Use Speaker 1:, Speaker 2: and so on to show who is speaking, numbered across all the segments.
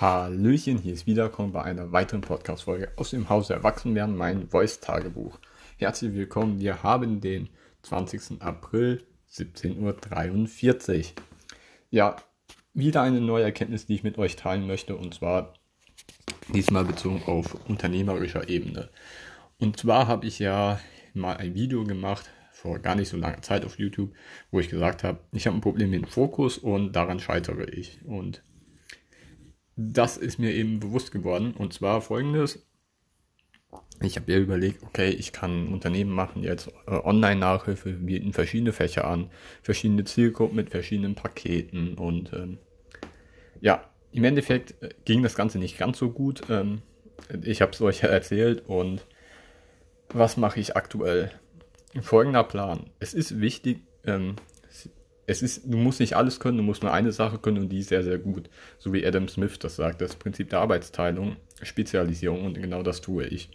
Speaker 1: Hallöchen, hier ist Wiederkommen bei einer weiteren Podcast-Folge aus dem Haus Erwachsenwerden, mein Voice-Tagebuch. Herzlich willkommen, wir haben den 20. April, 17.43 Uhr. Ja, wieder eine neue Erkenntnis, die ich mit euch teilen möchte, und zwar diesmal bezogen auf unternehmerischer Ebene. Und zwar habe ich ja mal ein Video gemacht, vor gar nicht so langer Zeit auf YouTube, wo ich gesagt habe, ich habe ein Problem mit dem Fokus und daran scheitere ich. Und das ist mir eben bewusst geworden. Und zwar folgendes. Ich habe mir überlegt, okay, ich kann Unternehmen machen, jetzt äh, Online-Nachhilfe, bieten verschiedene Fächer an, verschiedene Zielgruppen mit verschiedenen Paketen und ähm, ja, im Endeffekt äh, ging das Ganze nicht ganz so gut. Ähm, ich habe es euch ja erzählt und was mache ich aktuell? Folgender Plan. Es ist wichtig, ähm, es ist, du musst nicht alles können, du musst nur eine Sache können und die ist sehr, sehr gut. So wie Adam Smith das sagt, das Prinzip der Arbeitsteilung, Spezialisierung und genau das tue ich.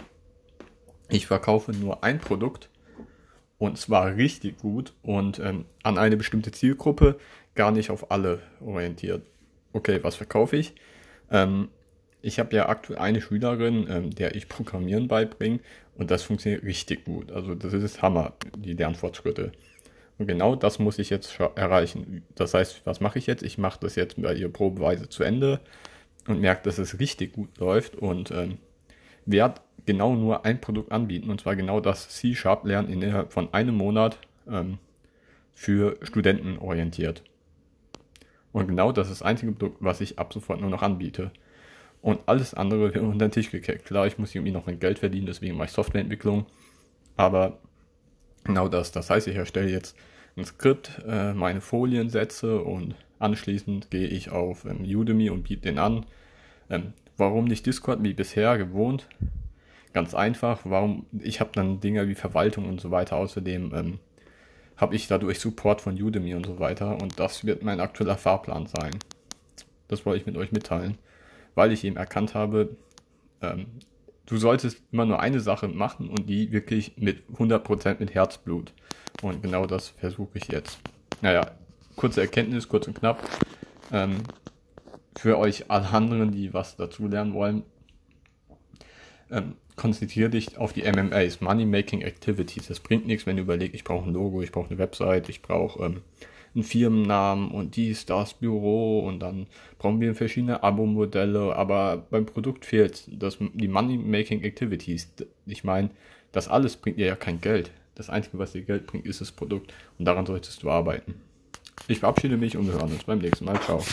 Speaker 1: Ich verkaufe nur ein Produkt und zwar richtig gut und ähm, an eine bestimmte Zielgruppe, gar nicht auf alle orientiert. Okay, was verkaufe ich? Ähm, ich habe ja aktuell eine Schülerin, ähm, der ich Programmieren beibringe und das funktioniert richtig gut. Also das ist Hammer, die Lernfortschritte. Genau das muss ich jetzt erreichen. Das heißt, was mache ich jetzt? Ich mache das jetzt bei ihr probeweise zu Ende und merke, dass es richtig gut läuft und ähm, werde genau nur ein Produkt anbieten und zwar genau das C-Sharp lernen innerhalb von einem Monat ähm, für Studenten orientiert. Und genau das ist das einzige Produkt, was ich ab sofort nur noch anbiete. Und alles andere wird unter den Tisch gekickt. Klar, ich muss irgendwie noch mein Geld verdienen, deswegen mache ich Softwareentwicklung. Aber Genau das. Das heißt, ich erstelle jetzt ein Skript, äh, meine Folien setze und anschließend gehe ich auf ähm, Udemy und biete den an. Ähm, warum nicht Discord wie bisher gewohnt? Ganz einfach. Warum? Ich habe dann Dinge wie Verwaltung und so weiter. Außerdem ähm, habe ich dadurch Support von Udemy und so weiter. Und das wird mein aktueller Fahrplan sein. Das wollte ich mit euch mitteilen, weil ich eben erkannt habe, ähm, du solltest immer nur eine Sache machen und die wirklich mit 100% mit Herzblut. Und genau das versuche ich jetzt. Naja, kurze Erkenntnis, kurz und knapp. Ähm, für euch alle anderen, die was dazu lernen wollen, ähm, konzentriere dich auf die MMAs, Money Making Activities. Das bringt nichts, wenn du überlegst, ich brauche ein Logo, ich brauche eine Website, ich brauche ähm, einen Firmennamen und dies, das Büro und dann brauchen wir verschiedene Abo-Modelle, aber beim Produkt fehlt das, die Money-Making Activities. Ich meine, das alles bringt dir ja kein Geld. Das Einzige, was dir Geld bringt, ist das Produkt und daran solltest du arbeiten. Ich verabschiede mich und wir hören uns beim nächsten Mal. Ciao.